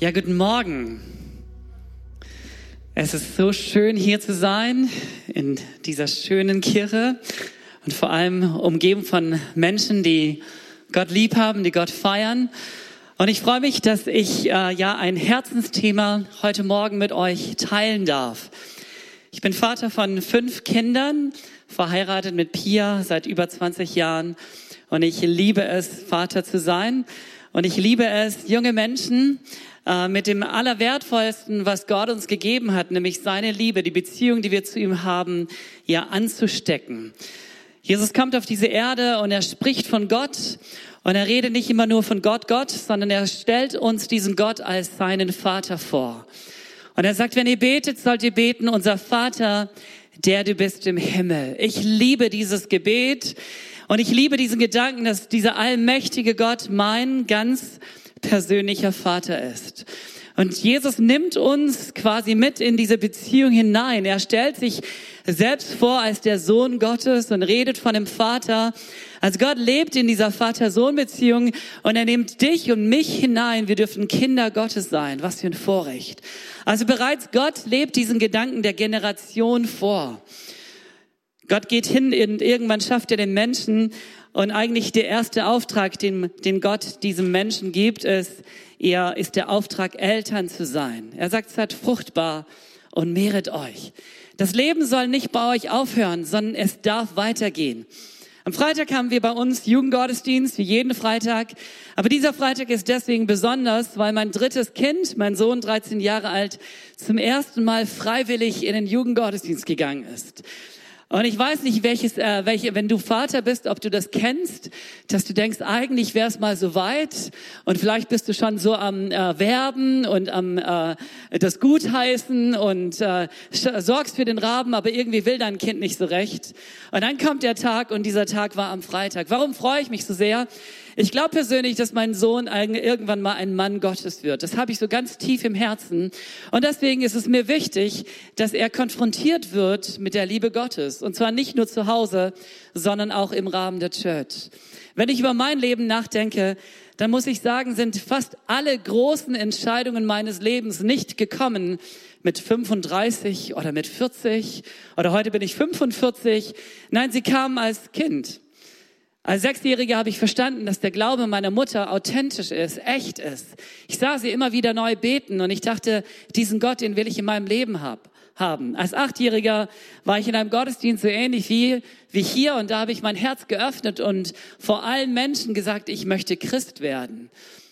Ja, guten Morgen. Es ist so schön hier zu sein in dieser schönen Kirche und vor allem umgeben von Menschen, die Gott lieb haben, die Gott feiern. Und ich freue mich, dass ich äh, ja ein Herzensthema heute Morgen mit euch teilen darf. Ich bin Vater von fünf Kindern, verheiratet mit Pia seit über 20 Jahren und ich liebe es, Vater zu sein. Und ich liebe es, junge Menschen mit dem Allerwertvollsten, was Gott uns gegeben hat, nämlich seine Liebe, die Beziehung, die wir zu ihm haben, ja anzustecken. Jesus kommt auf diese Erde und er spricht von Gott und er redet nicht immer nur von Gott, Gott, sondern er stellt uns diesen Gott als seinen Vater vor. Und er sagt, wenn ihr betet, sollt ihr beten, unser Vater, der du bist im Himmel. Ich liebe dieses Gebet und ich liebe diesen Gedanken, dass dieser allmächtige Gott mein ganz persönlicher Vater ist. Und Jesus nimmt uns quasi mit in diese Beziehung hinein. Er stellt sich selbst vor als der Sohn Gottes und redet von dem Vater. Also Gott lebt in dieser Vater-Sohn-Beziehung und er nimmt dich und mich hinein. Wir dürfen Kinder Gottes sein. Was für ein Vorrecht. Also bereits Gott lebt diesen Gedanken der Generation vor. Gott geht hin, und irgendwann schafft er den Menschen und eigentlich der erste Auftrag, den, den Gott diesem Menschen gibt, ist, er ist der Auftrag, Eltern zu sein. Er sagt, seid fruchtbar und mehret euch. Das Leben soll nicht bei euch aufhören, sondern es darf weitergehen. Am Freitag haben wir bei uns Jugendgottesdienst, wie jeden Freitag. Aber dieser Freitag ist deswegen besonders, weil mein drittes Kind, mein Sohn, 13 Jahre alt, zum ersten Mal freiwillig in den Jugendgottesdienst gegangen ist. Und ich weiß nicht, welches, äh, welche, wenn du Vater bist, ob du das kennst, dass du denkst, eigentlich wäre es mal so weit und vielleicht bist du schon so am äh, Werben und am äh, das Gutheißen und äh, sorgst für den Raben, aber irgendwie will dein Kind nicht so recht. Und dann kommt der Tag und dieser Tag war am Freitag. Warum freue ich mich so sehr? Ich glaube persönlich, dass mein Sohn irgendwann mal ein Mann Gottes wird. Das habe ich so ganz tief im Herzen. Und deswegen ist es mir wichtig, dass er konfrontiert wird mit der Liebe Gottes. Und zwar nicht nur zu Hause, sondern auch im Rahmen der Church. Wenn ich über mein Leben nachdenke, dann muss ich sagen, sind fast alle großen Entscheidungen meines Lebens nicht gekommen mit 35 oder mit 40 oder heute bin ich 45. Nein, sie kamen als Kind. Als Sechsjährige habe ich verstanden, dass der Glaube meiner Mutter authentisch ist, echt ist. Ich sah sie immer wieder neu beten und ich dachte, diesen Gott, den will ich in meinem Leben haben. Als Achtjähriger war ich in einem Gottesdienst so ähnlich wie, wie hier und da habe ich mein Herz geöffnet und vor allen Menschen gesagt, ich möchte Christ werden.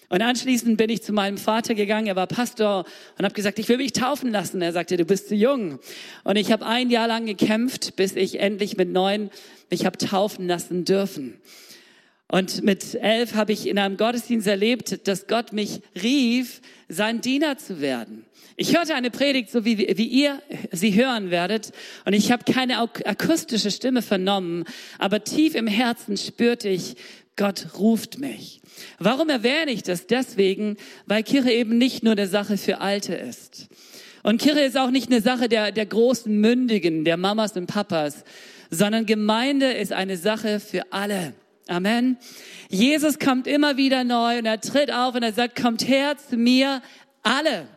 Und anschließend bin ich zu meinem Vater gegangen, er war Pastor und habe gesagt, ich will mich taufen lassen. Er sagte, du bist zu jung. Und ich habe ein Jahr lang gekämpft, bis ich endlich mit neun ich habe taufen lassen dürfen. Und mit elf habe ich in einem Gottesdienst erlebt, dass Gott mich rief, sein Diener zu werden. Ich hörte eine Predigt, so wie, wie ihr sie hören werdet, und ich habe keine akustische Stimme vernommen, aber tief im Herzen spürte ich, Gott ruft mich. Warum erwähne ich das? Deswegen, weil Kirche eben nicht nur eine Sache für Alte ist. Und Kirche ist auch nicht eine Sache der, der großen Mündigen, der Mamas und Papas, sondern Gemeinde ist eine Sache für alle. Amen. Jesus kommt immer wieder neu und er tritt auf und er sagt, kommt her zu mir alle.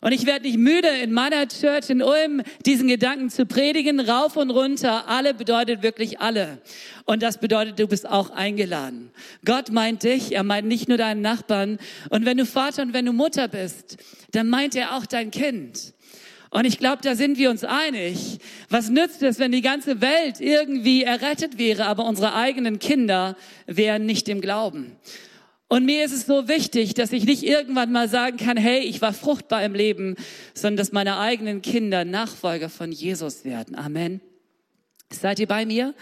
Und ich werde nicht müde, in meiner Church in Ulm diesen Gedanken zu predigen, rauf und runter. Alle bedeutet wirklich alle. Und das bedeutet, du bist auch eingeladen. Gott meint dich, er meint nicht nur deinen Nachbarn. Und wenn du Vater und wenn du Mutter bist, dann meint er auch dein Kind. Und ich glaube, da sind wir uns einig. Was nützt es, wenn die ganze Welt irgendwie errettet wäre, aber unsere eigenen Kinder wären nicht im Glauben? Und mir ist es so wichtig, dass ich nicht irgendwann mal sagen kann, hey, ich war fruchtbar im Leben, sondern dass meine eigenen Kinder Nachfolger von Jesus werden. Amen. Seid ihr bei mir?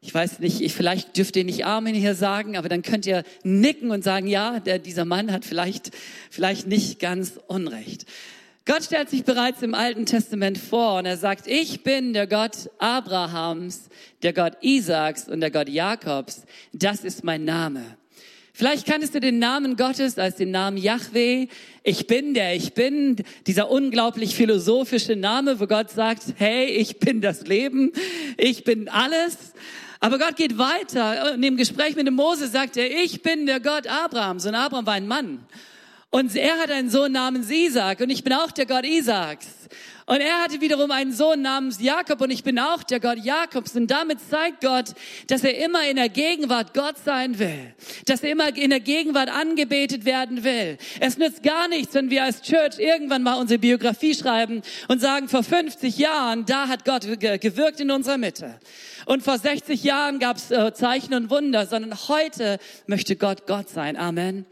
Ich weiß nicht, ich, vielleicht dürft ihr nicht Amen hier sagen, aber dann könnt ihr nicken und sagen, ja, der, dieser Mann hat vielleicht, vielleicht nicht ganz Unrecht. Gott stellt sich bereits im Alten Testament vor und er sagt, ich bin der Gott Abrahams, der Gott Isaaks und der Gott Jakobs. Das ist mein Name. Vielleicht kanntest du den Namen Gottes als den Namen Yahweh. Ich bin der, ich bin dieser unglaublich philosophische Name, wo Gott sagt, hey, ich bin das Leben, ich bin alles. Aber Gott geht weiter. In dem Gespräch mit dem Mose sagt er, ich bin der Gott Abrahams. Und Abraham war ein Mann. Und er hat einen Sohn namens Isaac und ich bin auch der Gott Isaaks. Und er hatte wiederum einen Sohn namens Jakob und ich bin auch der Gott Jakobs. Und damit zeigt Gott, dass er immer in der Gegenwart Gott sein will. Dass er immer in der Gegenwart angebetet werden will. Es nützt gar nichts, wenn wir als Church irgendwann mal unsere Biografie schreiben und sagen, vor 50 Jahren, da hat Gott gewirkt in unserer Mitte. Und vor 60 Jahren gab es äh, Zeichen und Wunder, sondern heute möchte Gott Gott sein. Amen.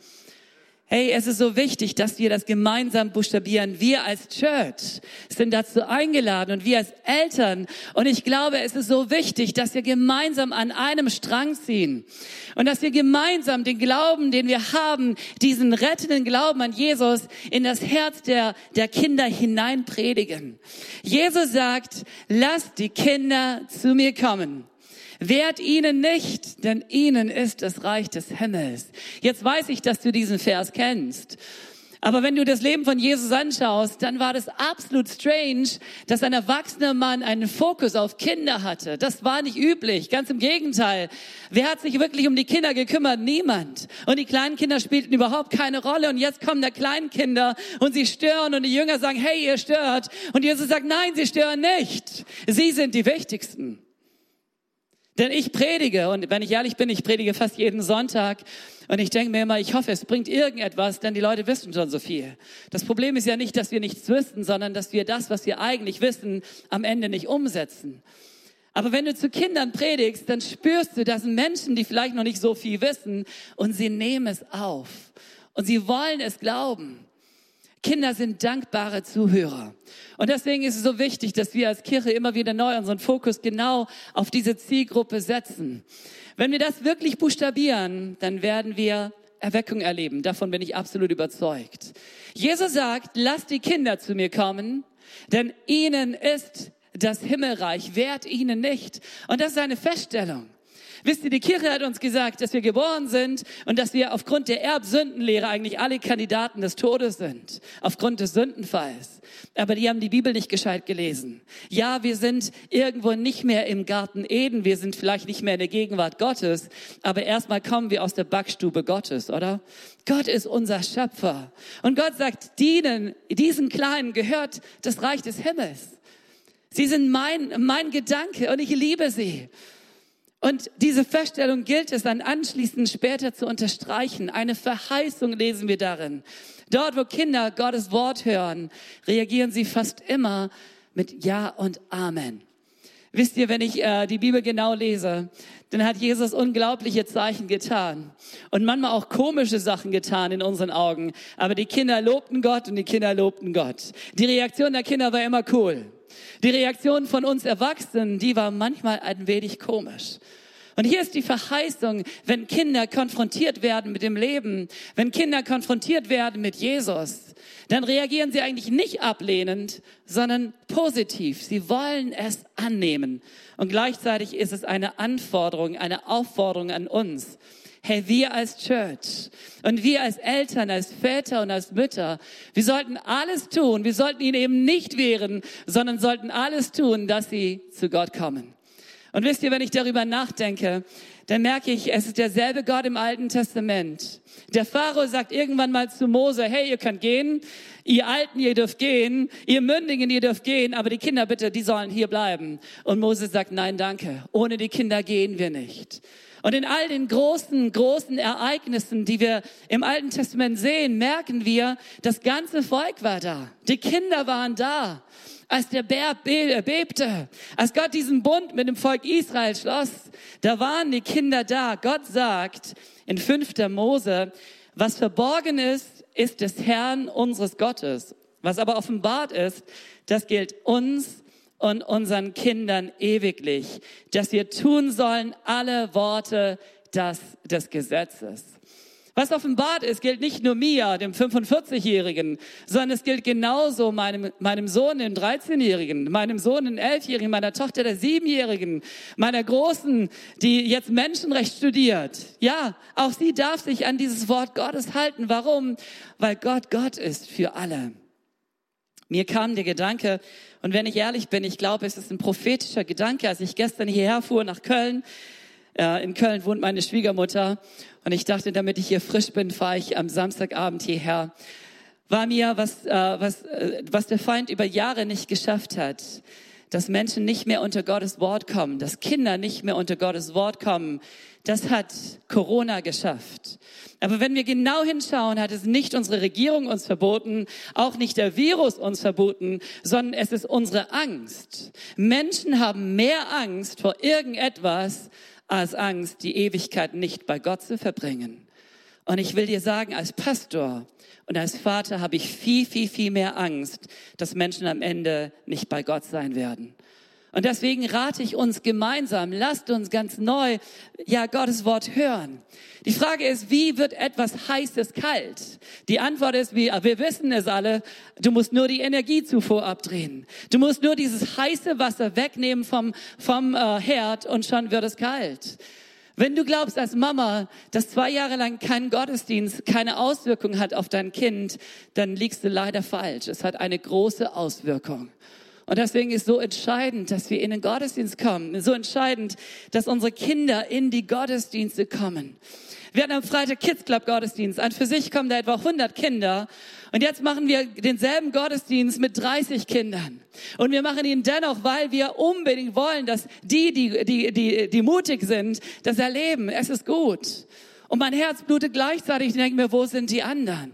Hey, es ist so wichtig, dass wir das gemeinsam buchstabieren. Wir als Church sind dazu eingeladen und wir als Eltern. Und ich glaube, es ist so wichtig, dass wir gemeinsam an einem Strang ziehen und dass wir gemeinsam den Glauben, den wir haben, diesen rettenden Glauben an Jesus in das Herz der, der Kinder hinein predigen. Jesus sagt, lasst die Kinder zu mir kommen. Wehrt ihnen nicht, denn ihnen ist das Reich des Himmels. Jetzt weiß ich, dass du diesen Vers kennst. Aber wenn du das Leben von Jesus anschaust, dann war das absolut strange, dass ein erwachsener Mann einen Fokus auf Kinder hatte. Das war nicht üblich, ganz im Gegenteil. Wer hat sich wirklich um die Kinder gekümmert? Niemand. Und die kleinen Kinder spielten überhaupt keine Rolle. Und jetzt kommen da Kleinkinder und sie stören und die Jünger sagen, hey, ihr stört. Und Jesus sagt, nein, sie stören nicht. Sie sind die Wichtigsten. Denn ich predige, und wenn ich ehrlich bin, ich predige fast jeden Sonntag. Und ich denke mir immer, ich hoffe, es bringt irgendetwas, denn die Leute wissen schon so viel. Das Problem ist ja nicht, dass wir nichts wissen, sondern dass wir das, was wir eigentlich wissen, am Ende nicht umsetzen. Aber wenn du zu Kindern predigst, dann spürst du, dass Menschen, die vielleicht noch nicht so viel wissen, und sie nehmen es auf. Und sie wollen es glauben. Kinder sind dankbare Zuhörer. Und deswegen ist es so wichtig, dass wir als Kirche immer wieder neu unseren Fokus genau auf diese Zielgruppe setzen. Wenn wir das wirklich buchstabieren, dann werden wir Erweckung erleben. Davon bin ich absolut überzeugt. Jesus sagt, lasst die Kinder zu mir kommen, denn ihnen ist das Himmelreich, wehrt ihnen nicht. Und das ist eine Feststellung. Wisst ihr, die Kirche hat uns gesagt, dass wir geboren sind und dass wir aufgrund der Erbsündenlehre eigentlich alle Kandidaten des Todes sind, aufgrund des Sündenfalls. Aber die haben die Bibel nicht gescheit gelesen. Ja, wir sind irgendwo nicht mehr im Garten Eden, wir sind vielleicht nicht mehr in der Gegenwart Gottes, aber erstmal kommen wir aus der Backstube Gottes, oder? Gott ist unser Schöpfer. Und Gott sagt, dienen, diesen Kleinen gehört das Reich des Himmels. Sie sind mein, mein Gedanke und ich liebe sie. Und diese Feststellung gilt es dann anschließend später zu unterstreichen. Eine Verheißung lesen wir darin. Dort, wo Kinder Gottes Wort hören, reagieren sie fast immer mit Ja und Amen. Wisst ihr, wenn ich äh, die Bibel genau lese, dann hat Jesus unglaubliche Zeichen getan und manchmal auch komische Sachen getan in unseren Augen. Aber die Kinder lobten Gott und die Kinder lobten Gott. Die Reaktion der Kinder war immer cool. Die Reaktion von uns Erwachsenen, die war manchmal ein wenig komisch. Und hier ist die Verheißung, wenn Kinder konfrontiert werden mit dem Leben, wenn Kinder konfrontiert werden mit Jesus, dann reagieren sie eigentlich nicht ablehnend, sondern positiv. Sie wollen es annehmen. Und gleichzeitig ist es eine Anforderung, eine Aufforderung an uns. Hey, wir als Church und wir als Eltern, als Väter und als Mütter, wir sollten alles tun. Wir sollten ihnen eben nicht wehren, sondern sollten alles tun, dass sie zu Gott kommen. Und wisst ihr, wenn ich darüber nachdenke, dann merke ich, es ist derselbe Gott im Alten Testament. Der Pharao sagt irgendwann mal zu Mose, hey, ihr könnt gehen, ihr Alten, ihr dürft gehen, ihr Mündigen, ihr dürft gehen, aber die Kinder bitte, die sollen hier bleiben. Und Mose sagt, nein, danke, ohne die Kinder gehen wir nicht. Und in all den großen, großen Ereignissen, die wir im Alten Testament sehen, merken wir, das ganze Volk war da. Die Kinder waren da. Als der Bär bebte, als Gott diesen Bund mit dem Volk Israel schloss, da waren die Kinder da. Gott sagt in 5. Mose, was verborgen ist, ist des Herrn unseres Gottes. Was aber offenbart ist, das gilt uns und unseren Kindern ewiglich, dass wir tun sollen alle Worte des, des Gesetzes. Was offenbart ist, gilt nicht nur mir, dem 45-Jährigen, sondern es gilt genauso meinem, meinem Sohn, dem 13-Jährigen, meinem Sohn, dem 11-Jährigen, meiner Tochter, der 7-Jährigen, meiner Großen, die jetzt Menschenrecht studiert. Ja, auch sie darf sich an dieses Wort Gottes halten. Warum? Weil Gott Gott ist für alle. Mir kam der Gedanke, und wenn ich ehrlich bin, ich glaube, es ist ein prophetischer Gedanke, als ich gestern hierher fuhr nach Köln, Äh, in Köln wohnt meine Schwiegermutter und ich dachte, damit ich hier frisch bin, fahre ich am Samstagabend hierher. War mir, was, äh, was, äh, was der Feind über Jahre nicht geschafft hat, dass Menschen nicht mehr unter Gottes Wort kommen, dass Kinder nicht mehr unter Gottes Wort kommen, das hat Corona geschafft. Aber wenn wir genau hinschauen, hat es nicht unsere Regierung uns verboten, auch nicht der Virus uns verboten, sondern es ist unsere Angst. Menschen haben mehr Angst vor irgendetwas als Angst, die Ewigkeit nicht bei Gott zu verbringen. Und ich will dir sagen, als Pastor und als Vater habe ich viel, viel, viel mehr Angst, dass Menschen am Ende nicht bei Gott sein werden. Und deswegen rate ich uns gemeinsam, lasst uns ganz neu, ja, Gottes Wort hören. Die Frage ist, wie wird etwas Heißes kalt? Die Antwort ist, wie, wir wissen es alle, du musst nur die Energiezufuhr abdrehen. Du musst nur dieses heiße Wasser wegnehmen vom, vom äh, Herd und schon wird es kalt. Wenn du glaubst als Mama, dass zwei Jahre lang kein Gottesdienst keine Auswirkung hat auf dein Kind, dann liegst du leider falsch. Es hat eine große Auswirkung. Und deswegen ist so entscheidend, dass wir in den Gottesdienst kommen. So entscheidend, dass unsere Kinder in die Gottesdienste kommen. Wir hatten am Freitag Kids Club Gottesdienst. An für sich kommen da etwa 100 Kinder. Und jetzt machen wir denselben Gottesdienst mit 30 Kindern. Und wir machen ihn dennoch, weil wir unbedingt wollen, dass die, die, die, die, die mutig sind, das erleben. Es ist gut. Und mein Herz blutet gleichzeitig. Ich denke mir, wo sind die anderen?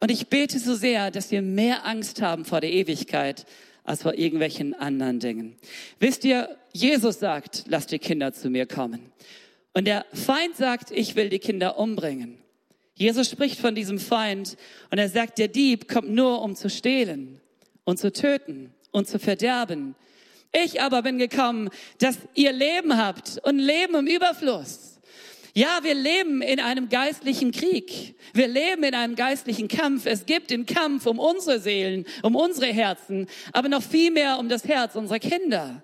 Und ich bete so sehr, dass wir mehr Angst haben vor der Ewigkeit als vor irgendwelchen anderen Dingen. Wisst ihr, Jesus sagt, lasst die Kinder zu mir kommen. Und der Feind sagt, ich will die Kinder umbringen. Jesus spricht von diesem Feind und er sagt, der Dieb kommt nur, um zu stehlen und zu töten und zu verderben. Ich aber bin gekommen, dass ihr Leben habt und Leben im Überfluss. Ja, wir leben in einem geistlichen Krieg. Wir leben in einem geistlichen Kampf. Es gibt den Kampf um unsere Seelen, um unsere Herzen, aber noch viel mehr um das Herz unserer Kinder.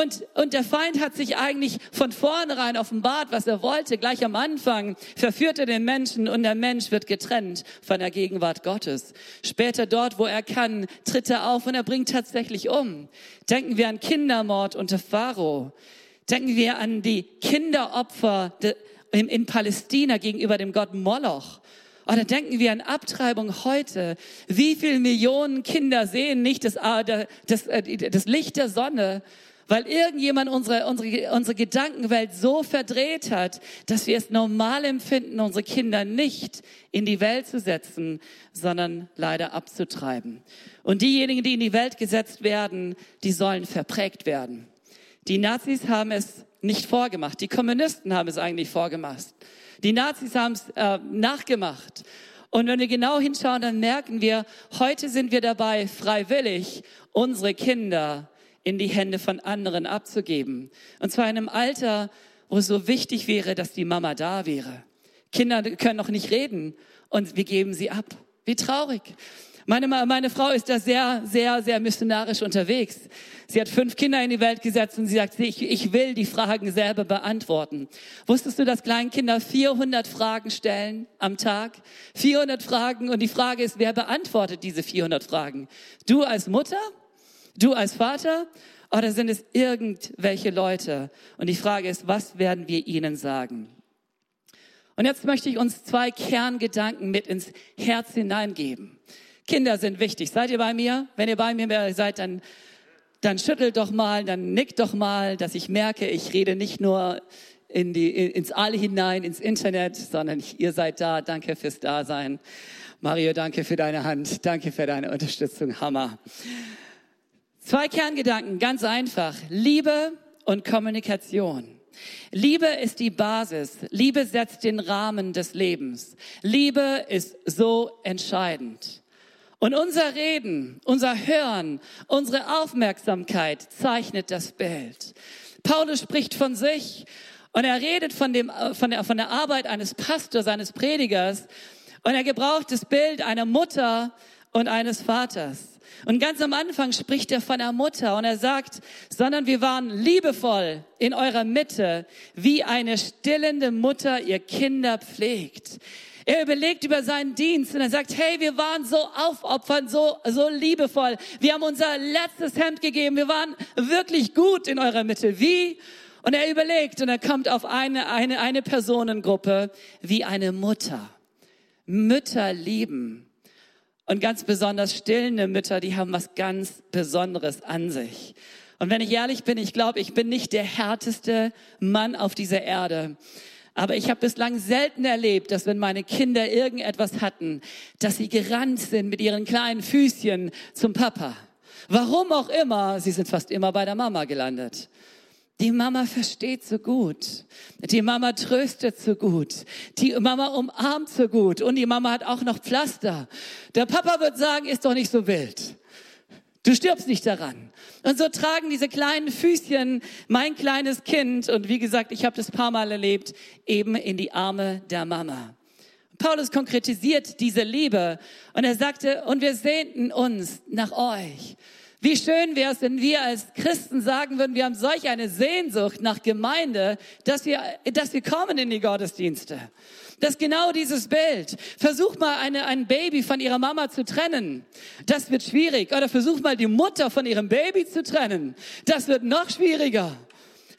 Und, und der Feind hat sich eigentlich von vornherein offenbart, was er wollte. Gleich am Anfang verführt er den Menschen und der Mensch wird getrennt von der Gegenwart Gottes. Später dort, wo er kann, tritt er auf und er bringt tatsächlich um. Denken wir an Kindermord unter Pharao. Denken wir an die Kinderopfer in Palästina gegenüber dem Gott Moloch. Oder denken wir an Abtreibung heute. Wie viele Millionen Kinder sehen nicht das, äh, das, äh, das Licht der Sonne, weil irgendjemand unsere, unsere, unsere Gedankenwelt so verdreht hat, dass wir es normal empfinden, unsere Kinder nicht in die Welt zu setzen, sondern leider abzutreiben. Und diejenigen, die in die Welt gesetzt werden, die sollen verprägt werden. Die Nazis haben es nicht vorgemacht. Die Kommunisten haben es eigentlich vorgemacht. Die Nazis haben es äh, nachgemacht. Und wenn wir genau hinschauen, dann merken wir, heute sind wir dabei, freiwillig unsere Kinder in die Hände von anderen abzugeben. Und zwar in einem Alter, wo es so wichtig wäre, dass die Mama da wäre. Kinder können noch nicht reden und wir geben sie ab. Wie traurig. Meine, meine Frau ist da sehr, sehr, sehr missionarisch unterwegs. Sie hat fünf Kinder in die Welt gesetzt und sie sagt, ich, ich will die Fragen selber beantworten. Wusstest du, dass Kleinkinder 400 Fragen stellen am Tag? 400 Fragen und die Frage ist, wer beantwortet diese 400 Fragen? Du als Mutter? Du als Vater? Oder sind es irgendwelche Leute? Und die Frage ist, was werden wir ihnen sagen? Und jetzt möchte ich uns zwei Kerngedanken mit ins Herz hineingeben. Kinder sind wichtig. Seid ihr bei mir? Wenn ihr bei mir seid, dann, dann schüttelt doch mal, dann nickt doch mal, dass ich merke, ich rede nicht nur in die, ins All hinein, ins Internet, sondern ihr seid da. Danke fürs Dasein. Mario, danke für deine Hand. Danke für deine Unterstützung. Hammer. Zwei Kerngedanken, ganz einfach. Liebe und Kommunikation. Liebe ist die Basis. Liebe setzt den Rahmen des Lebens. Liebe ist so entscheidend. Und unser Reden, unser Hören, unsere Aufmerksamkeit zeichnet das Bild. Paulus spricht von sich und er redet von, dem, von, der, von der Arbeit eines Pastors, eines Predigers und er gebraucht das Bild einer Mutter und eines Vaters. Und ganz am Anfang spricht er von der Mutter und er sagt, sondern wir waren liebevoll in eurer Mitte, wie eine stillende Mutter ihr Kinder pflegt. Er überlegt über seinen Dienst und er sagt, hey, wir waren so aufopfernd, so, so liebevoll. Wir haben unser letztes Hemd gegeben. Wir waren wirklich gut in eurer Mitte. Wie? Und er überlegt und er kommt auf eine, eine, eine Personengruppe wie eine Mutter. Mütter lieben. Und ganz besonders stillende Mütter, die haben was ganz Besonderes an sich. Und wenn ich ehrlich bin, ich glaube, ich bin nicht der härteste Mann auf dieser Erde. Aber ich habe bislang selten erlebt, dass wenn meine Kinder irgendetwas hatten, dass sie gerannt sind mit ihren kleinen Füßchen zum Papa. Warum auch immer, sie sind fast immer bei der Mama gelandet. Die Mama versteht so gut. Die Mama tröstet so gut. Die Mama umarmt so gut. Und die Mama hat auch noch Pflaster. Der Papa wird sagen, ist doch nicht so wild. Du stirbst nicht daran. Und so tragen diese kleinen Füßchen mein kleines Kind, und wie gesagt, ich habe das paar Mal erlebt, eben in die Arme der Mama. Paulus konkretisiert diese Liebe und er sagte, und wir sehnten uns nach euch. Wie schön wäre es, wenn wir als Christen sagen würden, wir haben solch eine Sehnsucht nach Gemeinde, dass wir, dass wir kommen in die Gottesdienste. Das ist genau dieses Bild. Versuch mal eine, ein Baby von ihrer Mama zu trennen. Das wird schwierig. Oder versuch mal die Mutter von ihrem Baby zu trennen. Das wird noch schwieriger.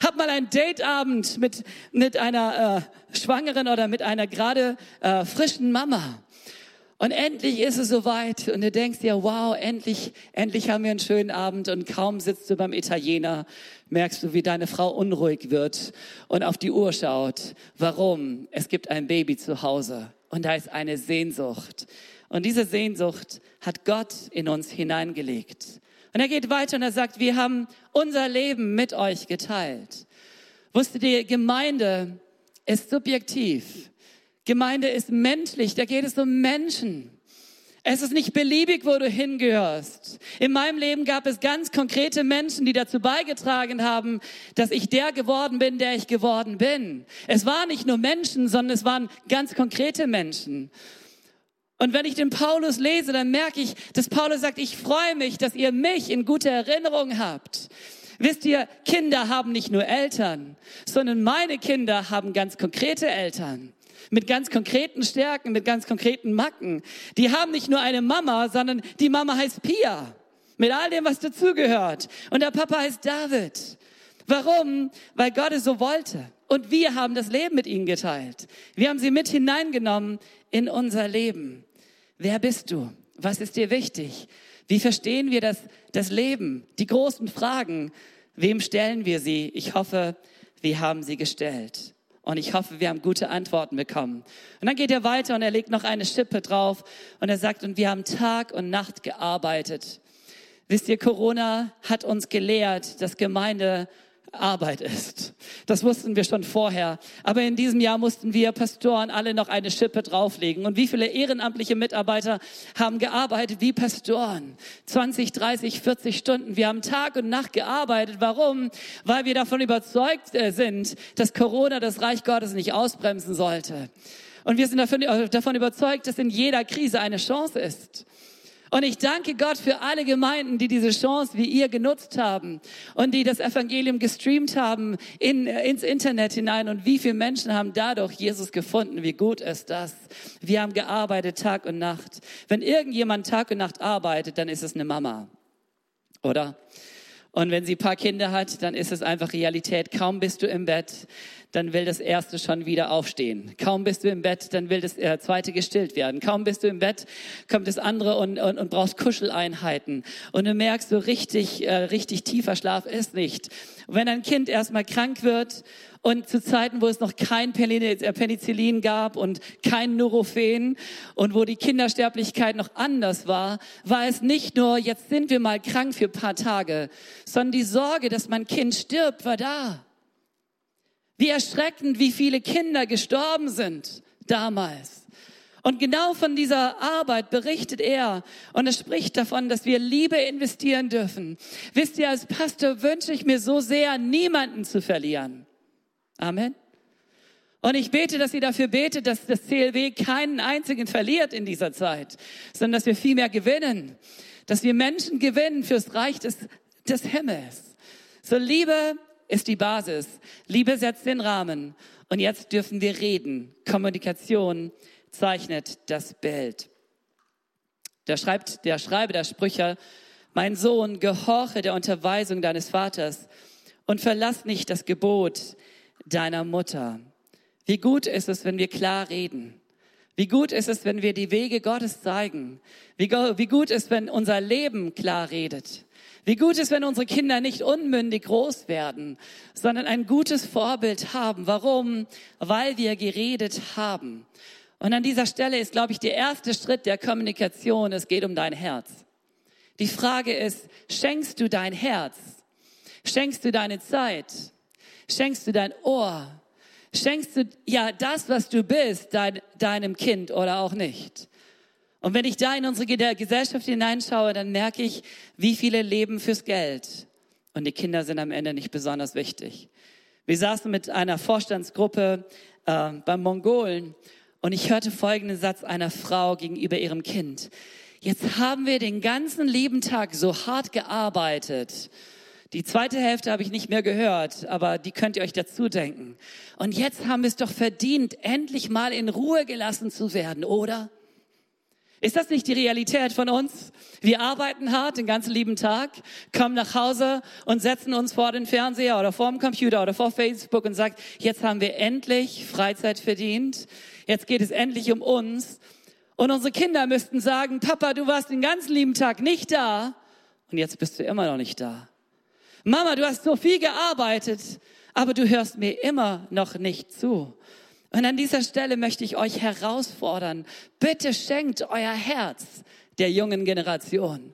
Hab mal einen Dateabend mit, mit einer äh, Schwangeren oder mit einer gerade äh, frischen Mama. Und endlich ist es soweit und du denkst dir, wow, endlich, endlich haben wir einen schönen Abend und kaum sitzt du beim Italiener, merkst du, wie deine Frau unruhig wird und auf die Uhr schaut. Warum? Es gibt ein Baby zu Hause und da ist eine Sehnsucht. Und diese Sehnsucht hat Gott in uns hineingelegt. Und er geht weiter und er sagt, wir haben unser Leben mit euch geteilt. Wusstet ihr, Gemeinde ist subjektiv. Gemeinde ist menschlich, da geht es um Menschen. Es ist nicht beliebig, wo du hingehörst. In meinem Leben gab es ganz konkrete Menschen, die dazu beigetragen haben, dass ich der geworden bin, der ich geworden bin. Es waren nicht nur Menschen, sondern es waren ganz konkrete Menschen. Und wenn ich den Paulus lese, dann merke ich, dass Paulus sagt, ich freue mich, dass ihr mich in guter Erinnerung habt. Wisst ihr, Kinder haben nicht nur Eltern, sondern meine Kinder haben ganz konkrete Eltern mit ganz konkreten Stärken, mit ganz konkreten Macken. Die haben nicht nur eine Mama, sondern die Mama heißt Pia. Mit all dem, was dazugehört. Und der Papa heißt David. Warum? Weil Gott es so wollte. Und wir haben das Leben mit ihnen geteilt. Wir haben sie mit hineingenommen in unser Leben. Wer bist du? Was ist dir wichtig? Wie verstehen wir das, das Leben? Die großen Fragen. Wem stellen wir sie? Ich hoffe, wir haben sie gestellt. Und ich hoffe, wir haben gute Antworten bekommen. Und dann geht er weiter und er legt noch eine Schippe drauf und er sagt, und wir haben Tag und Nacht gearbeitet. Wisst ihr, Corona hat uns gelehrt, dass Gemeinde Arbeit ist. Das wussten wir schon vorher. Aber in diesem Jahr mussten wir Pastoren alle noch eine Schippe drauflegen. Und wie viele ehrenamtliche Mitarbeiter haben gearbeitet wie Pastoren? 20, 30, 40 Stunden. Wir haben Tag und Nacht gearbeitet. Warum? Weil wir davon überzeugt äh, sind, dass Corona das Reich Gottes nicht ausbremsen sollte. Und wir sind davon überzeugt, dass in jeder Krise eine Chance ist. Und ich danke Gott für alle Gemeinden, die diese Chance wie ihr genutzt haben und die das Evangelium gestreamt haben in, ins Internet hinein. Und wie viele Menschen haben dadurch Jesus gefunden? Wie gut ist das? Wir haben gearbeitet Tag und Nacht. Wenn irgendjemand Tag und Nacht arbeitet, dann ist es eine Mama. Oder? Und wenn sie ein paar Kinder hat, dann ist es einfach Realität. Kaum bist du im Bett, dann will das erste schon wieder aufstehen. Kaum bist du im Bett, dann will das äh, zweite gestillt werden. Kaum bist du im Bett, kommt das andere und, und, und brauchst Kuscheleinheiten. Und du merkst, so richtig, äh, richtig tiefer Schlaf ist nicht. Und wenn ein Kind erstmal krank wird und zu Zeiten, wo es noch kein äh, Penicillin gab und kein Nurofen und wo die Kindersterblichkeit noch anders war, war es nicht nur, jetzt sind wir mal krank für ein paar Tage, sondern die Sorge, dass mein Kind stirbt, war da. Wie erschreckend, wie viele Kinder gestorben sind damals. Und genau von dieser Arbeit berichtet er und er spricht davon, dass wir Liebe investieren dürfen. Wisst ihr, als Pastor wünsche ich mir so sehr, niemanden zu verlieren. Amen. Und ich bete, dass ihr dafür betet, dass das CLW keinen einzigen verliert in dieser Zeit, sondern dass wir viel mehr gewinnen, dass wir Menschen gewinnen fürs Reich des, des Himmels. So Liebe ist die Basis. Liebe setzt den Rahmen. Und jetzt dürfen wir reden. Kommunikation zeichnet das Bild. Da schreibt der Schreiber der Sprüche, mein Sohn, gehorche der Unterweisung deines Vaters und verlass nicht das Gebot deiner Mutter. Wie gut ist es, wenn wir klar reden. Wie gut ist es, wenn wir die Wege Gottes zeigen. Wie, wie gut ist, wenn unser Leben klar redet. Wie gut ist, wenn unsere Kinder nicht unmündig groß werden, sondern ein gutes Vorbild haben. Warum? Weil wir geredet haben. Und an dieser Stelle ist, glaube ich, der erste Schritt der Kommunikation, es geht um dein Herz. Die Frage ist, schenkst du dein Herz? Schenkst du deine Zeit? Schenkst du dein Ohr? Schenkst du ja das, was du bist, dein, deinem Kind oder auch nicht? Und wenn ich da in unsere Gesellschaft hineinschaue, dann merke ich, wie viele leben fürs Geld. Und die Kinder sind am Ende nicht besonders wichtig. Wir saßen mit einer Vorstandsgruppe äh, beim Mongolen und ich hörte folgenden Satz einer Frau gegenüber ihrem Kind. Jetzt haben wir den ganzen lieben Tag so hart gearbeitet. Die zweite Hälfte habe ich nicht mehr gehört, aber die könnt ihr euch dazu denken. Und jetzt haben wir es doch verdient, endlich mal in Ruhe gelassen zu werden, oder? Ist das nicht die Realität von uns? Wir arbeiten hart den ganzen lieben Tag, kommen nach Hause und setzen uns vor den Fernseher oder vor dem Computer oder vor Facebook und sagt, jetzt haben wir endlich Freizeit verdient. Jetzt geht es endlich um uns. Und unsere Kinder müssten sagen, Papa, du warst den ganzen lieben Tag nicht da und jetzt bist du immer noch nicht da. Mama, du hast so viel gearbeitet, aber du hörst mir immer noch nicht zu. Und an dieser Stelle möchte ich euch herausfordern, bitte schenkt euer Herz der jungen Generation.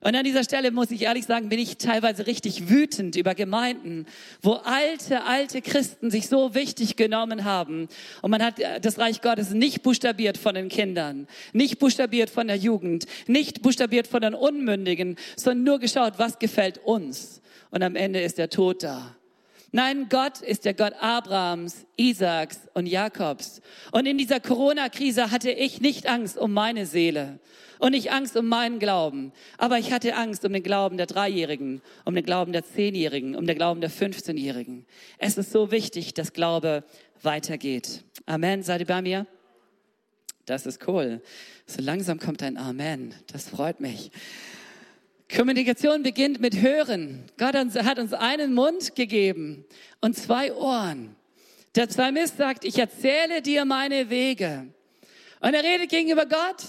Und an dieser Stelle muss ich ehrlich sagen, bin ich teilweise richtig wütend über Gemeinden, wo alte, alte Christen sich so wichtig genommen haben. Und man hat das Reich Gottes nicht buchstabiert von den Kindern, nicht buchstabiert von der Jugend, nicht buchstabiert von den Unmündigen, sondern nur geschaut, was gefällt uns. Und am Ende ist der Tod da. Nein, Gott ist der Gott Abrahams, Isaaks und Jakobs. Und in dieser Corona-Krise hatte ich nicht Angst um meine Seele und nicht Angst um meinen Glauben. Aber ich hatte Angst um den Glauben der Dreijährigen, um den Glauben der Zehnjährigen, um den Glauben der 15-Jährigen. Es ist so wichtig, dass Glaube weitergeht. Amen. Seid ihr bei mir? Das ist cool. So langsam kommt ein Amen. Das freut mich. Kommunikation beginnt mit Hören. Gott hat uns einen Mund gegeben und zwei Ohren. Der Psalmist sagt, ich erzähle dir meine Wege. Und er redet gegenüber Gott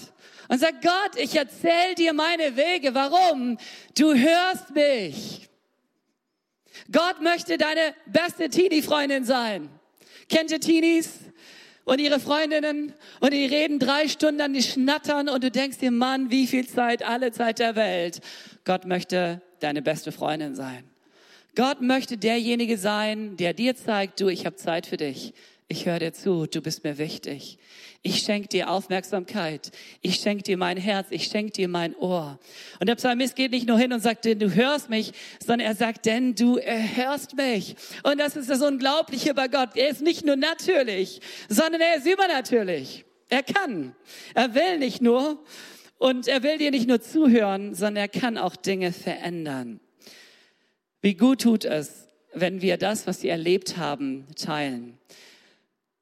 und sagt, Gott, ich erzähle dir meine Wege. Warum? Du hörst mich. Gott möchte deine beste Teenie-Freundin sein. Kennt ihr Teenies? Und ihre Freundinnen und die reden drei Stunden, an die schnattern und du denkst dir, Mann, wie viel Zeit, alle Zeit der Welt. Gott möchte deine beste Freundin sein. Gott möchte derjenige sein, der dir zeigt, du, ich habe Zeit für dich. Ich höre dir zu, du bist mir wichtig. Ich schenke dir Aufmerksamkeit. Ich schenke dir mein Herz. Ich schenke dir mein Ohr. Und der Psalmist geht nicht nur hin und sagt, denn du hörst mich, sondern er sagt, denn du hörst mich. Und das ist das Unglaubliche bei Gott. Er ist nicht nur natürlich, sondern er ist übernatürlich. Er kann. Er will nicht nur. Und er will dir nicht nur zuhören, sondern er kann auch Dinge verändern. Wie gut tut es, wenn wir das, was sie erlebt haben, teilen.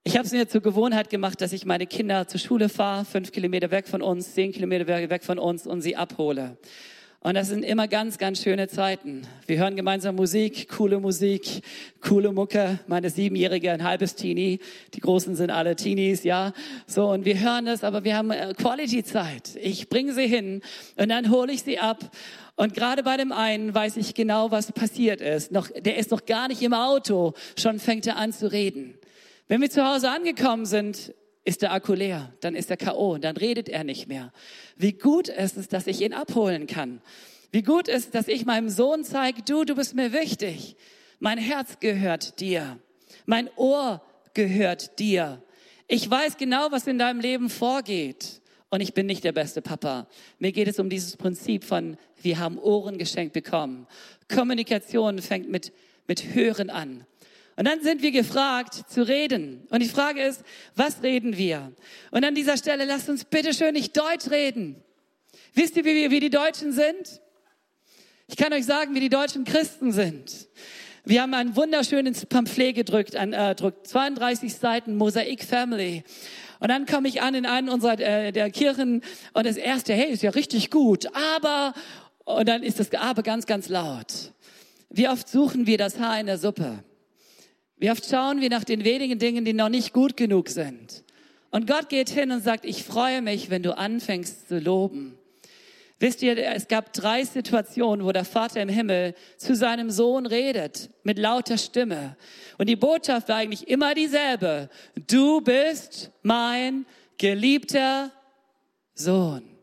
Ich habe es mir zur Gewohnheit gemacht, dass ich meine Kinder zur Schule fahre, fünf Kilometer weg von uns, zehn Kilometer weg von uns und sie abhole. Und das sind immer ganz, ganz schöne Zeiten. Wir hören gemeinsam Musik, coole Musik, coole Mucke. Meine Siebenjährige, ein halbes Teenie. Die Großen sind alle Teenies, ja. So, und wir hören das, aber wir haben äh, Quality-Zeit. Ich bringe sie hin und dann hole ich sie ab. Und gerade bei dem einen weiß ich genau, was passiert ist. Noch, der ist noch gar nicht im Auto, schon fängt er an zu reden. Wenn wir zu Hause angekommen sind, ist der Akku leer, dann ist er K.O., dann redet er nicht mehr. Wie gut ist es, dass ich ihn abholen kann. Wie gut ist, dass ich meinem Sohn zeige, du, du bist mir wichtig. Mein Herz gehört dir. Mein Ohr gehört dir. Ich weiß genau, was in deinem Leben vorgeht. Und ich bin nicht der beste Papa. Mir geht es um dieses Prinzip von, wir haben Ohren geschenkt bekommen. Kommunikation fängt mit, mit Hören an. Und dann sind wir gefragt zu reden. Und die Frage ist, was reden wir? Und an dieser Stelle lasst uns bitte schön nicht Deutsch reden. Wisst ihr, wie, wir, wie die Deutschen sind? Ich kann euch sagen, wie die deutschen Christen sind. Wir haben ein wunderschönes Pamphlet gedrückt, ein äh, drückt 32 Seiten Mosaik Family. Und dann komme ich an in einen unserer äh, der Kirchen und das erste, hey, ist ja richtig gut, aber und dann ist das Aber ganz, ganz laut. Wie oft suchen wir das Haar in der Suppe? Wie oft schauen wir nach den wenigen Dingen, die noch nicht gut genug sind? Und Gott geht hin und sagt, ich freue mich, wenn du anfängst zu loben. Wisst ihr, es gab drei Situationen, wo der Vater im Himmel zu seinem Sohn redet, mit lauter Stimme. Und die Botschaft war eigentlich immer dieselbe. Du bist mein geliebter Sohn.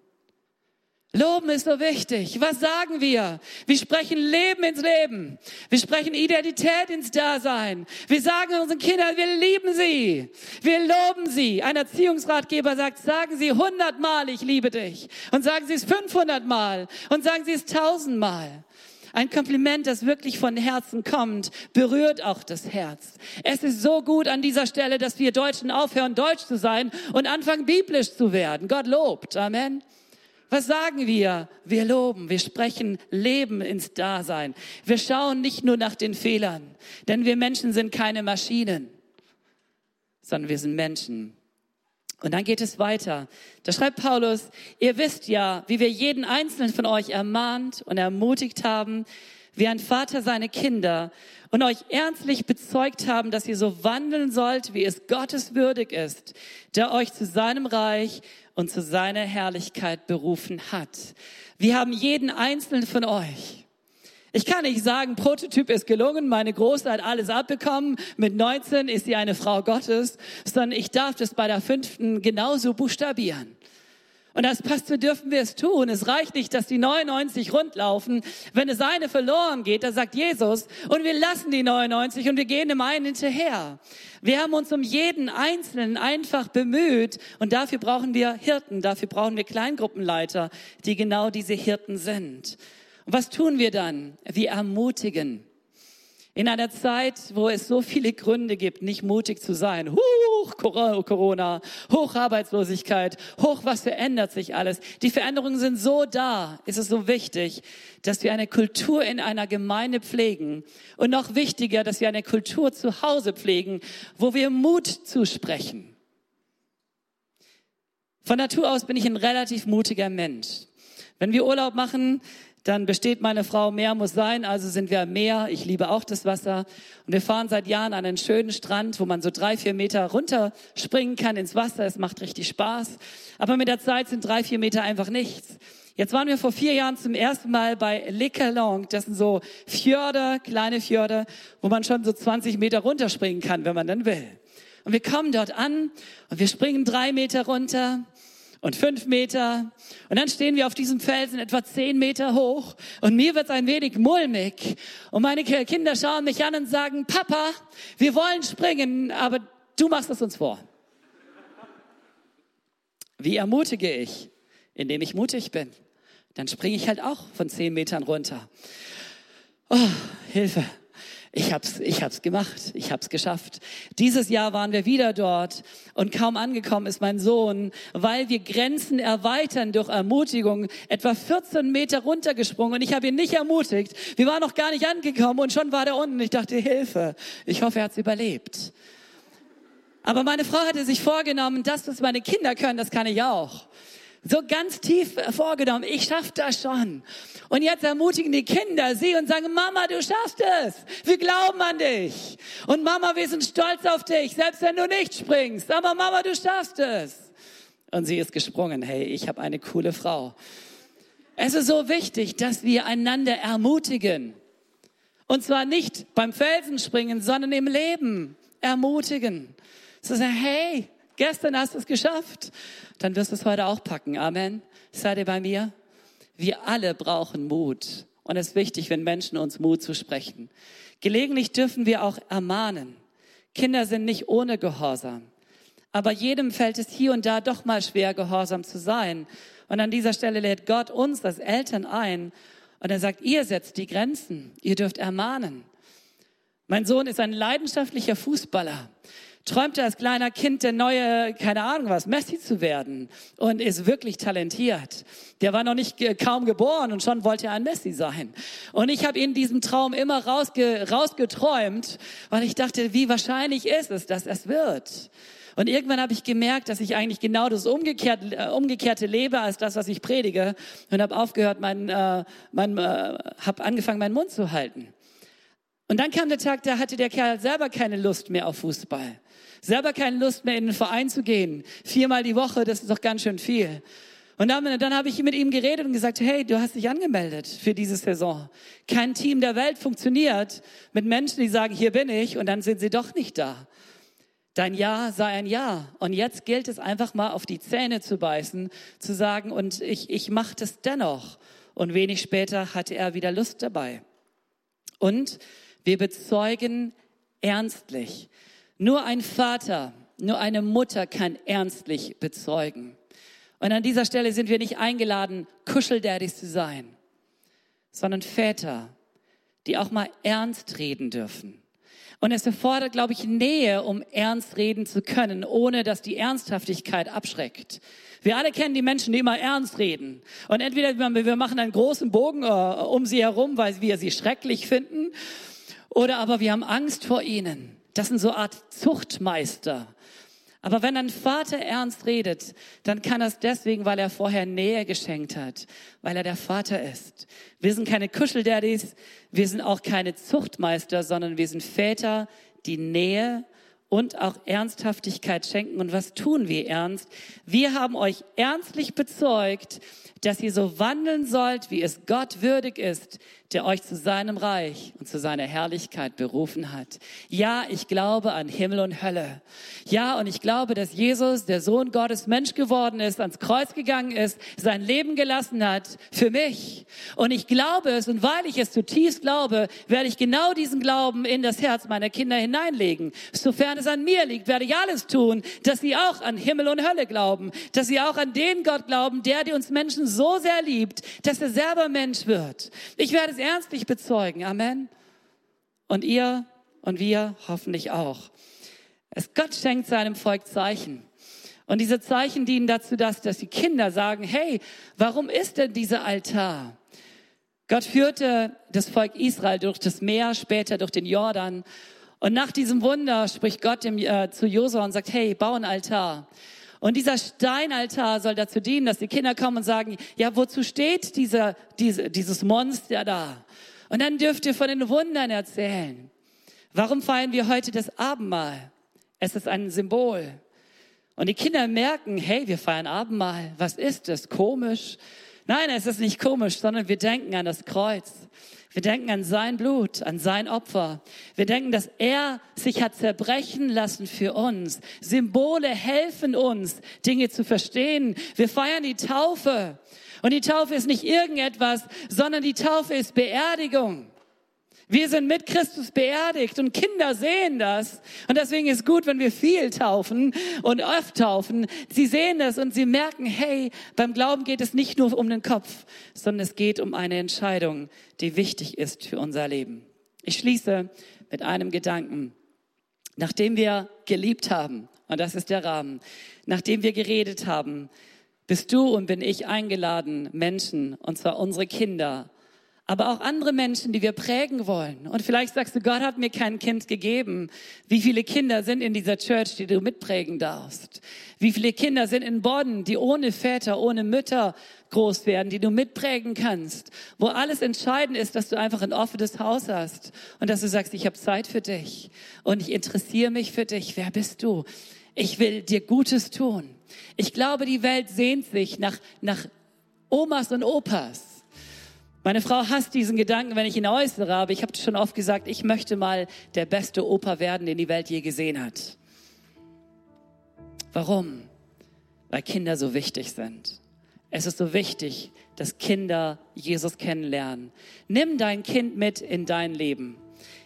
Loben ist so wichtig. Was sagen wir? Wir sprechen Leben ins Leben. Wir sprechen Identität ins Dasein. Wir sagen unseren Kindern, wir lieben sie. Wir loben sie. Ein Erziehungsratgeber sagt, sagen Sie hundertmal, ich liebe dich. Und sagen Sie es 500 Mal. Und sagen Sie es tausendmal. Ein Kompliment, das wirklich von Herzen kommt, berührt auch das Herz. Es ist so gut an dieser Stelle, dass wir Deutschen aufhören, deutsch zu sein und anfangen, biblisch zu werden. Gott lobt. Amen. Was sagen wir? Wir loben, wir sprechen Leben ins Dasein. Wir schauen nicht nur nach den Fehlern, denn wir Menschen sind keine Maschinen, sondern wir sind Menschen. Und dann geht es weiter. Da schreibt Paulus, ihr wisst ja, wie wir jeden einzelnen von euch ermahnt und ermutigt haben, wie ein Vater seine Kinder und euch ernstlich bezeugt haben, dass ihr so wandeln sollt, wie es Gottes würdig ist, der euch zu seinem Reich und zu seiner Herrlichkeit berufen hat. Wir haben jeden einzelnen von euch. Ich kann nicht sagen, Prototyp ist gelungen, meine Große hat alles abbekommen, mit 19 ist sie eine Frau Gottes, sondern ich darf das bei der fünften genauso buchstabieren. Und als Pastor dürfen wir es tun. Es reicht nicht, dass die 99 rundlaufen. Wenn es eine verloren geht, da sagt Jesus, und wir lassen die 99 und wir gehen dem einen hinterher. Wir haben uns um jeden Einzelnen einfach bemüht und dafür brauchen wir Hirten, dafür brauchen wir Kleingruppenleiter, die genau diese Hirten sind. Und was tun wir dann? Wir ermutigen. In einer Zeit, wo es so viele Gründe gibt, nicht mutig zu sein. Huch, Corona, hoch Arbeitslosigkeit, hoch, was verändert sich alles. Die Veränderungen sind so da. ist Es so wichtig, dass wir eine Kultur in einer Gemeinde pflegen. Und noch wichtiger, dass wir eine Kultur zu Hause pflegen, wo wir Mut zusprechen. Von Natur aus bin ich ein relativ mutiger Mensch. Wenn wir Urlaub machen, dann besteht meine Frau, Meer muss sein, also sind wir am Meer. Ich liebe auch das Wasser. Und wir fahren seit Jahren an einen schönen Strand, wo man so drei, vier Meter runterspringen kann ins Wasser. Es macht richtig Spaß. Aber mit der Zeit sind drei, vier Meter einfach nichts. Jetzt waren wir vor vier Jahren zum ersten Mal bei Le Calong. Das sind so Fjorde, kleine Fjorde, wo man schon so 20 Meter runterspringen kann, wenn man dann will. Und wir kommen dort an und wir springen drei Meter runter und fünf Meter. Und dann stehen wir auf diesem Felsen etwa zehn Meter hoch und mir wird ein wenig mulmig. Und meine Kinder schauen mich an und sagen, Papa, wir wollen springen, aber du machst es uns vor. Wie ermutige ich? Indem ich mutig bin. Dann springe ich halt auch von zehn Metern runter. Oh, Hilfe. Ich hab's, ich hab's gemacht. Ich hab's geschafft. Dieses Jahr waren wir wieder dort und kaum angekommen ist mein Sohn, weil wir Grenzen erweitern durch Ermutigung, etwa 14 Meter runtergesprungen und ich habe ihn nicht ermutigt. Wir waren noch gar nicht angekommen und schon war der unten. Ich dachte, Hilfe. Ich hoffe, er hat's überlebt. Aber meine Frau hatte sich vorgenommen, das, was meine Kinder können, das kann ich auch so ganz tief vorgenommen, ich schaff das schon. Und jetzt ermutigen die Kinder sie und sagen, Mama, du schaffst es. Wir glauben an dich. Und Mama, wir sind stolz auf dich, selbst wenn du nicht springst. Aber Mama, du schaffst es. Und sie ist gesprungen. Hey, ich habe eine coole Frau. Es ist so wichtig, dass wir einander ermutigen. Und zwar nicht beim Felsenspringen, sondern im Leben ermutigen. Zu sagen, hey, gestern hast du es geschafft dann wirst du es heute auch packen. Amen. Seid ihr bei mir? Wir alle brauchen Mut. Und es ist wichtig, wenn Menschen uns Mut zu sprechen. Gelegentlich dürfen wir auch ermahnen. Kinder sind nicht ohne Gehorsam. Aber jedem fällt es hier und da doch mal schwer, gehorsam zu sein. Und an dieser Stelle lädt Gott uns als Eltern ein. Und er sagt, ihr setzt die Grenzen. Ihr dürft ermahnen. Mein Sohn ist ein leidenschaftlicher Fußballer träumte als kleiner Kind der neue, keine Ahnung was, Messi zu werden und ist wirklich talentiert. Der war noch nicht kaum geboren und schon wollte er ein Messi sein. Und ich habe ihn diesem Traum immer rausge, rausgeträumt, weil ich dachte, wie wahrscheinlich ist es, dass es wird. Und irgendwann habe ich gemerkt, dass ich eigentlich genau das umgekehrte, äh, umgekehrte lebe als das, was ich predige, und habe aufgehört, mein, äh, mein, äh, habe angefangen, meinen Mund zu halten. Und dann kam der Tag, da hatte der Kerl selber keine Lust mehr auf Fußball. Selber keine Lust mehr in den Verein zu gehen. Viermal die Woche, das ist doch ganz schön viel. Und dann, dann habe ich mit ihm geredet und gesagt, hey, du hast dich angemeldet für diese Saison. Kein Team der Welt funktioniert mit Menschen, die sagen, hier bin ich, und dann sind sie doch nicht da. Dein Ja sei ein Ja. Und jetzt gilt es einfach mal auf die Zähne zu beißen, zu sagen, und ich, ich mache das dennoch. Und wenig später hatte er wieder Lust dabei. Und wir bezeugen ernstlich. Nur ein Vater, nur eine Mutter kann ernstlich bezeugen. Und an dieser Stelle sind wir nicht eingeladen, Kuscheldaddies zu sein, sondern Väter, die auch mal ernst reden dürfen. Und es erfordert, glaube ich, Nähe, um ernst reden zu können, ohne dass die Ernsthaftigkeit abschreckt. Wir alle kennen die Menschen, die immer ernst reden. Und entweder wir machen einen großen Bogen äh, um sie herum, weil wir sie schrecklich finden, oder aber wir haben Angst vor ihnen. Das sind so Art Zuchtmeister. Aber wenn ein Vater ernst redet, dann kann es deswegen, weil er vorher Nähe geschenkt hat, weil er der Vater ist. Wir sind keine Kuscheldaddies, wir sind auch keine Zuchtmeister, sondern wir sind Väter, die Nähe und auch Ernsthaftigkeit schenken. Und was tun wir ernst? Wir haben euch ernstlich bezeugt, dass ihr so wandeln sollt, wie es Gott würdig ist, der euch zu seinem Reich und zu seiner Herrlichkeit berufen hat. Ja, ich glaube an Himmel und Hölle. Ja, und ich glaube, dass Jesus, der Sohn Gottes, Mensch geworden ist, ans Kreuz gegangen ist, sein Leben gelassen hat für mich. Und ich glaube es, und weil ich es zutiefst glaube, werde ich genau diesen Glauben in das Herz meiner Kinder hineinlegen. Sofern es an mir liegt, werde ich alles tun, dass sie auch an Himmel und Hölle glauben, dass sie auch an den Gott glauben, der, der uns Menschen so sehr liebt, dass er selber Mensch wird. Ich werde ernstlich bezeugen. Amen. Und ihr und wir hoffentlich auch. Es Gott schenkt seinem Volk Zeichen. Und diese Zeichen dienen dazu, dass, dass die Kinder sagen, hey, warum ist denn dieser Altar? Gott führte das Volk Israel durch das Meer, später durch den Jordan. Und nach diesem Wunder spricht Gott dem, äh, zu Josua und sagt, hey, bau einen Altar. Und dieser Steinaltar soll dazu dienen, dass die Kinder kommen und sagen, ja, wozu steht dieser, diese, dieses Monster da? Und dann dürft ihr von den Wundern erzählen. Warum feiern wir heute das Abendmahl? Es ist ein Symbol. Und die Kinder merken, hey, wir feiern Abendmahl. Was ist das? Komisch? Nein, es ist nicht komisch, sondern wir denken an das Kreuz. Wir denken an sein Blut, an sein Opfer. Wir denken, dass er sich hat zerbrechen lassen für uns. Symbole helfen uns, Dinge zu verstehen. Wir feiern die Taufe. Und die Taufe ist nicht irgendetwas, sondern die Taufe ist Beerdigung. Wir sind mit Christus beerdigt und Kinder sehen das. Und deswegen ist gut, wenn wir viel taufen und oft taufen. Sie sehen das und sie merken, hey, beim Glauben geht es nicht nur um den Kopf, sondern es geht um eine Entscheidung, die wichtig ist für unser Leben. Ich schließe mit einem Gedanken. Nachdem wir geliebt haben, und das ist der Rahmen, nachdem wir geredet haben, bist du und bin ich eingeladen, Menschen, und zwar unsere Kinder, aber auch andere Menschen, die wir prägen wollen. Und vielleicht sagst du, Gott hat mir kein Kind gegeben. Wie viele Kinder sind in dieser Church, die du mitprägen darfst? Wie viele Kinder sind in Bonn, die ohne Väter, ohne Mütter groß werden, die du mitprägen kannst? Wo alles entscheidend ist, dass du einfach ein offenes Haus hast und dass du sagst, ich habe Zeit für dich und ich interessiere mich für dich. Wer bist du? Ich will dir Gutes tun. Ich glaube, die Welt sehnt sich nach, nach Omas und Opas meine Frau hasst diesen Gedanken, wenn ich ihn äußere, aber ich habe schon oft gesagt, ich möchte mal der beste Opa werden, den die Welt je gesehen hat. Warum? Weil Kinder so wichtig sind. Es ist so wichtig, dass Kinder Jesus kennenlernen. Nimm dein Kind mit in dein Leben.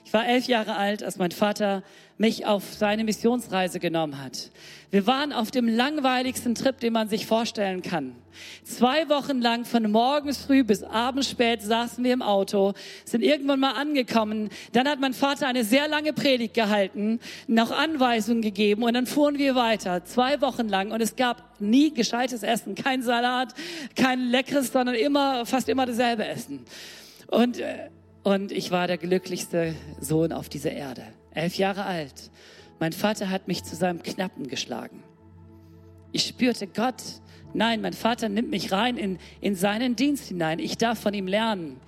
Ich war elf Jahre alt, als mein Vater mich auf seine Missionsreise genommen hat. Wir waren auf dem langweiligsten Trip, den man sich vorstellen kann. Zwei Wochen lang von morgens früh bis abends spät saßen wir im Auto, sind irgendwann mal angekommen. Dann hat mein Vater eine sehr lange Predigt gehalten, noch Anweisungen gegeben und dann fuhren wir weiter. Zwei Wochen lang und es gab nie gescheites Essen, kein Salat, kein leckeres, sondern immer, fast immer dasselbe Essen. Und äh, und ich war der glücklichste Sohn auf dieser Erde. Elf Jahre alt. Mein Vater hat mich zu seinem Knappen geschlagen. Ich spürte Gott. Nein, mein Vater nimmt mich rein in, in seinen Dienst hinein. Ich darf von ihm lernen.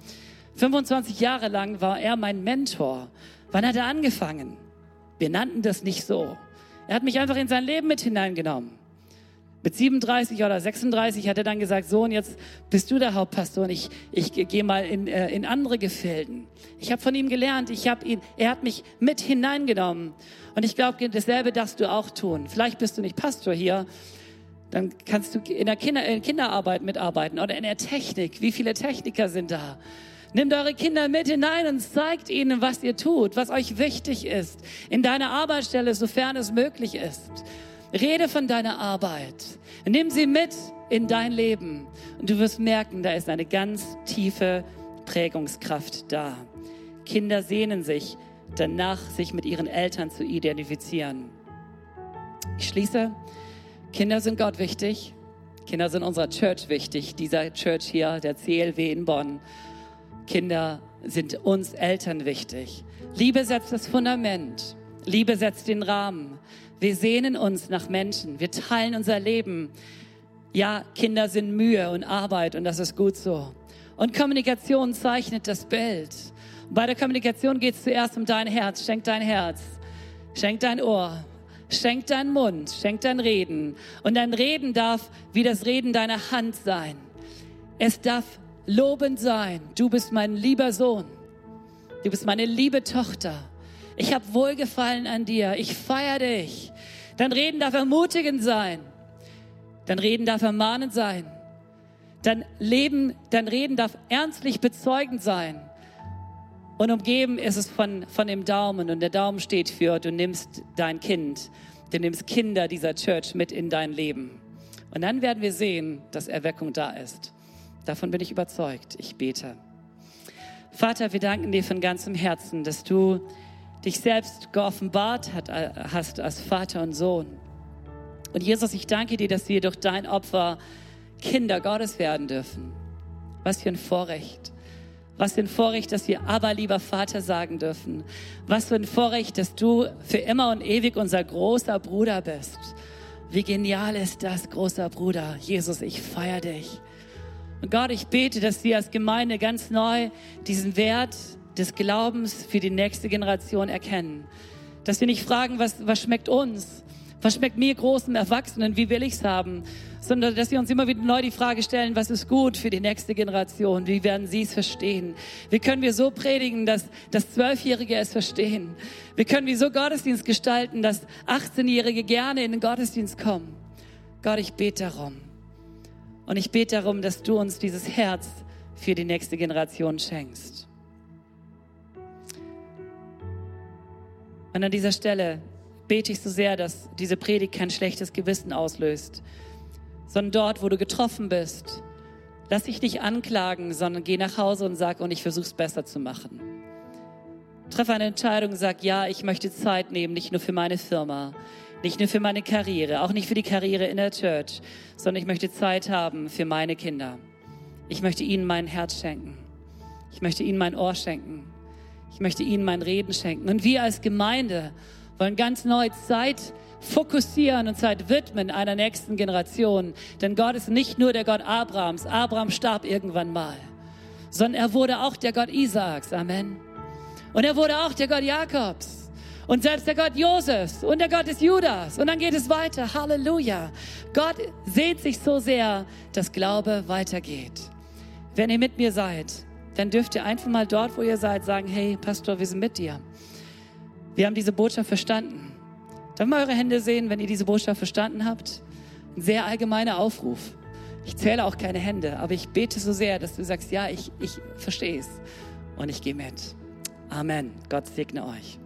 25 Jahre lang war er mein Mentor. Wann hat er angefangen? Wir nannten das nicht so. Er hat mich einfach in sein Leben mit hineingenommen. Mit 37 oder 36 hat er dann gesagt, Sohn, jetzt bist du der Hauptpastor und ich, ich gehe mal in, äh, in andere Gefilden. Ich habe von ihm gelernt, ich hab ihn, er hat mich mit hineingenommen. Und ich glaube, dasselbe darfst du auch tun. Vielleicht bist du nicht Pastor hier, dann kannst du in der Kinder, in Kinderarbeit mitarbeiten oder in der Technik. Wie viele Techniker sind da? Nimmt eure Kinder mit hinein und zeigt ihnen, was ihr tut, was euch wichtig ist. In deiner Arbeitsstelle, sofern es möglich ist. Rede von deiner Arbeit. Nimm sie mit in dein Leben. Und du wirst merken, da ist eine ganz tiefe Prägungskraft da. Kinder sehnen sich danach, sich mit ihren Eltern zu identifizieren. Ich schließe. Kinder sind Gott wichtig. Kinder sind unserer Church wichtig. Dieser Church hier, der CLW in Bonn. Kinder sind uns Eltern wichtig. Liebe setzt das Fundament. Liebe setzt den Rahmen. Wir sehnen uns nach Menschen. Wir teilen unser Leben. Ja, Kinder sind Mühe und Arbeit und das ist gut so. Und Kommunikation zeichnet das Bild. Und bei der Kommunikation geht es zuerst um dein Herz. Schenk dein Herz. Schenk dein Ohr. Schenk deinen Mund. Schenk dein Reden. Und dein Reden darf wie das Reden deiner Hand sein. Es darf lobend sein. Du bist mein lieber Sohn. Du bist meine liebe Tochter. Ich habe Wohlgefallen an dir. Ich feiere dich. Dein Reden darf ermutigend sein. Dein Reden darf ermahnend sein. Dein Leben, dein Reden darf ernstlich bezeugend sein. Und umgeben ist es von, von dem Daumen. Und der Daumen steht für, du nimmst dein Kind. Du nimmst Kinder dieser Church mit in dein Leben. Und dann werden wir sehen, dass Erweckung da ist. Davon bin ich überzeugt. Ich bete. Vater, wir danken dir von ganzem Herzen, dass du dich selbst geoffenbart hast als Vater und Sohn. Und Jesus, ich danke dir, dass wir durch dein Opfer Kinder Gottes werden dürfen. Was für ein Vorrecht. Was für ein Vorrecht, dass wir aber lieber Vater sagen dürfen. Was für ein Vorrecht, dass du für immer und ewig unser großer Bruder bist. Wie genial ist das, großer Bruder. Jesus, ich feiere dich. Und Gott, ich bete, dass wir als Gemeinde ganz neu diesen Wert des Glaubens für die nächste Generation erkennen. Dass wir nicht fragen, was, was schmeckt uns? Was schmeckt mir großen Erwachsenen? Wie will ich's haben? Sondern, dass wir uns immer wieder neu die Frage stellen, was ist gut für die nächste Generation? Wie werden sie es verstehen? Wie können wir so predigen, dass, dass Zwölfjährige es verstehen? Wie können wir so Gottesdienst gestalten, dass 18-Jährige gerne in den Gottesdienst kommen? Gott, ich bete darum und ich bete darum, dass du uns dieses Herz für die nächste Generation schenkst. Und an dieser Stelle bete ich so sehr, dass diese Predigt kein schlechtes Gewissen auslöst, sondern dort, wo du getroffen bist, lass dich nicht anklagen, sondern geh nach Hause und sag, und ich versuch's besser zu machen. Treffe eine Entscheidung und sag, ja, ich möchte Zeit nehmen, nicht nur für meine Firma, nicht nur für meine Karriere, auch nicht für die Karriere in der Church, sondern ich möchte Zeit haben für meine Kinder. Ich möchte ihnen mein Herz schenken. Ich möchte ihnen mein Ohr schenken. Ich möchte ihnen mein Reden schenken. Und wir als Gemeinde wollen ganz neu Zeit fokussieren und Zeit widmen einer nächsten Generation. Denn Gott ist nicht nur der Gott Abrahams. Abraham starb irgendwann mal. Sondern er wurde auch der Gott Isaaks. Amen. Und er wurde auch der Gott Jakobs und selbst der Gott Josefs und der Gott des Judas. Und dann geht es weiter. Halleluja. Gott sehnt sich so sehr, dass Glaube weitergeht. Wenn ihr mit mir seid, dann dürft ihr einfach mal dort, wo ihr seid, sagen, hey Pastor, wir sind mit dir. Wir haben diese Botschaft verstanden. Darf mal eure Hände sehen, wenn ihr diese Botschaft verstanden habt? Ein sehr allgemeiner Aufruf. Ich zähle auch keine Hände, aber ich bete so sehr, dass du sagst, ja, ich, ich verstehe es und ich gehe mit. Amen. Gott segne euch.